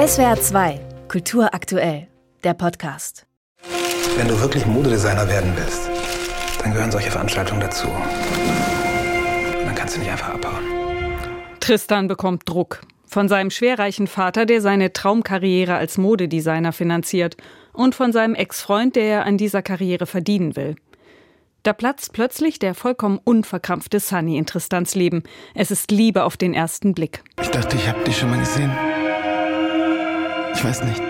SWR 2, Kultur aktuell, der Podcast. Wenn du wirklich Modedesigner werden willst, dann gehören solche Veranstaltungen dazu. Und dann kannst du nicht einfach abhauen. Tristan bekommt Druck von seinem schwerreichen Vater, der seine Traumkarriere als Modedesigner finanziert, und von seinem Ex-Freund, der an dieser Karriere verdienen will. Da platzt plötzlich der vollkommen unverkrampfte Sunny in Tristans Leben. Es ist Liebe auf den ersten Blick. Ich dachte, ich habe dich schon mal gesehen. Ich weiß nicht. Wir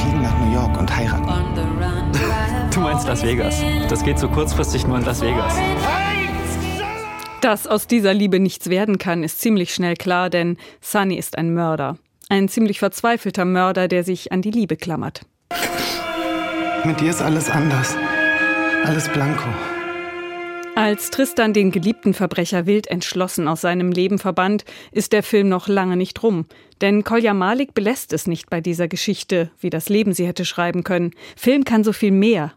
fliegen nach New York und heiraten. Du meinst Las Vegas. Das geht so kurzfristig nur in Las Vegas. Dass aus dieser Liebe nichts werden kann, ist ziemlich schnell klar, denn Sunny ist ein Mörder. Ein ziemlich verzweifelter Mörder, der sich an die Liebe klammert. Mit dir ist alles anders. Alles blanko. Als Tristan den geliebten Verbrecher wild entschlossen aus seinem Leben verbannt, ist der Film noch lange nicht rum. Denn Kolja Malik belässt es nicht bei dieser Geschichte, wie das Leben sie hätte schreiben können. Film kann so viel mehr.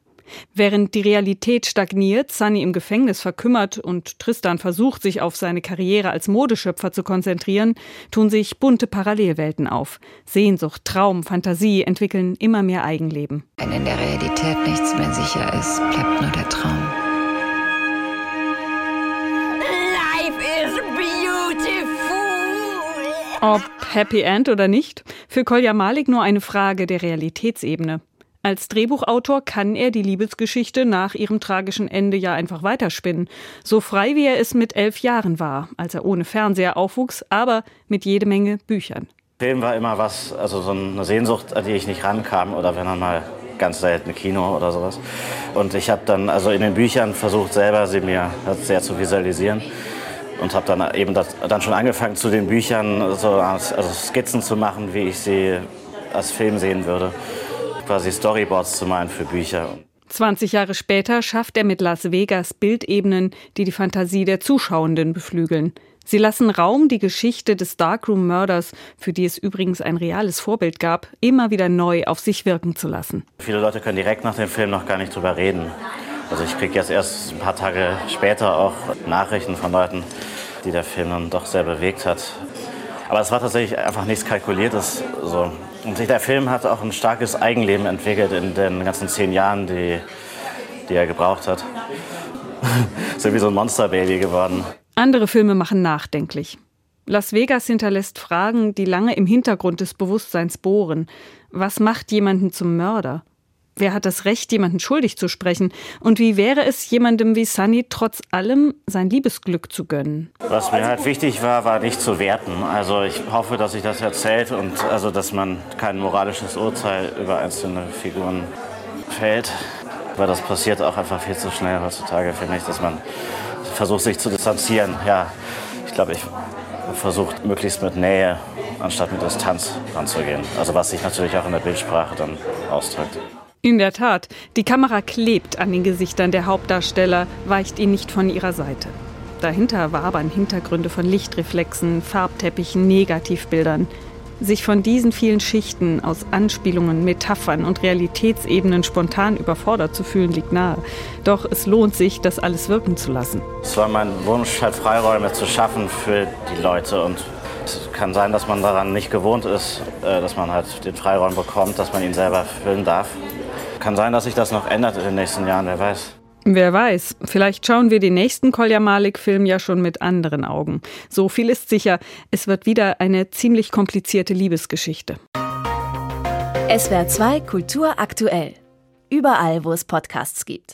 Während die Realität stagniert, Sunny im Gefängnis verkümmert und Tristan versucht, sich auf seine Karriere als Modeschöpfer zu konzentrieren, tun sich bunte Parallelwelten auf. Sehnsucht, Traum, Fantasie entwickeln immer mehr Eigenleben. Wenn in der Realität nichts mehr sicher ist, bleibt nur der Traum. Ob Happy End oder nicht, für Kolja Malik nur eine Frage der Realitätsebene. Als Drehbuchautor kann er die Liebesgeschichte nach ihrem tragischen Ende ja einfach weiterspinnen. So frei wie er es mit elf Jahren war, als er ohne Fernseher aufwuchs, aber mit jede Menge Büchern. Film war immer was, also so eine Sehnsucht, an die ich nicht rankam oder wenn dann mal ganz selten Kino oder sowas. Und ich habe dann also in den Büchern versucht, selber sie mir sehr zu visualisieren und habe dann eben das, dann schon angefangen, zu den Büchern so also Skizzen zu machen, wie ich sie als Film sehen würde quasi Storyboards zu malen für Bücher. 20 Jahre später schafft er mit Las Vegas Bildebenen, die die Fantasie der Zuschauenden beflügeln. Sie lassen Raum, die Geschichte des Darkroom-Mörders, für die es übrigens ein reales Vorbild gab, immer wieder neu auf sich wirken zu lassen. Viele Leute können direkt nach dem Film noch gar nicht drüber reden. Also ich kriege jetzt erst ein paar Tage später auch Nachrichten von Leuten, die der Film dann doch sehr bewegt hat. Aber es war tatsächlich einfach nichts Kalkuliertes. So. Und der Film hat auch ein starkes Eigenleben entwickelt in den ganzen zehn Jahren, die, die er gebraucht hat. so wie so ein Monsterbaby geworden. Andere Filme machen nachdenklich. Las Vegas hinterlässt Fragen, die lange im Hintergrund des Bewusstseins bohren. Was macht jemanden zum Mörder? Wer hat das Recht, jemanden schuldig zu sprechen? Und wie wäre es jemandem wie Sunny trotz allem sein Liebesglück zu gönnen? Was mir halt wichtig war, war nicht zu werten. Also ich hoffe, dass sich das erzählt und also, dass man kein moralisches Urteil über einzelne Figuren fällt. Weil das passiert auch einfach viel zu schnell heutzutage, finde ich, dass man versucht, sich zu distanzieren. Ja, ich glaube, ich versucht, möglichst mit Nähe anstatt mit Distanz ranzugehen. Also was sich natürlich auch in der Bildsprache dann ausdrückt. In der Tat, die Kamera klebt an den Gesichtern der Hauptdarsteller, weicht ihn nicht von ihrer Seite. Dahinter wabern Hintergründe von Lichtreflexen, Farbteppichen, Negativbildern. Sich von diesen vielen Schichten aus Anspielungen, Metaphern und Realitätsebenen spontan überfordert zu fühlen, liegt nahe. Doch es lohnt sich, das alles wirken zu lassen. Es war mein Wunsch, halt Freiräume zu schaffen für die Leute. Und kann sein, dass man daran nicht gewohnt ist, äh, dass man halt den Freiraum bekommt, dass man ihn selber füllen darf. Kann sein, dass sich das noch ändert in den nächsten Jahren, wer weiß. Wer weiß, vielleicht schauen wir den nächsten Kolja Malik-Film ja schon mit anderen Augen. So viel ist sicher, es wird wieder eine ziemlich komplizierte Liebesgeschichte. SWR 2 Kultur aktuell. Überall, wo es Podcasts gibt.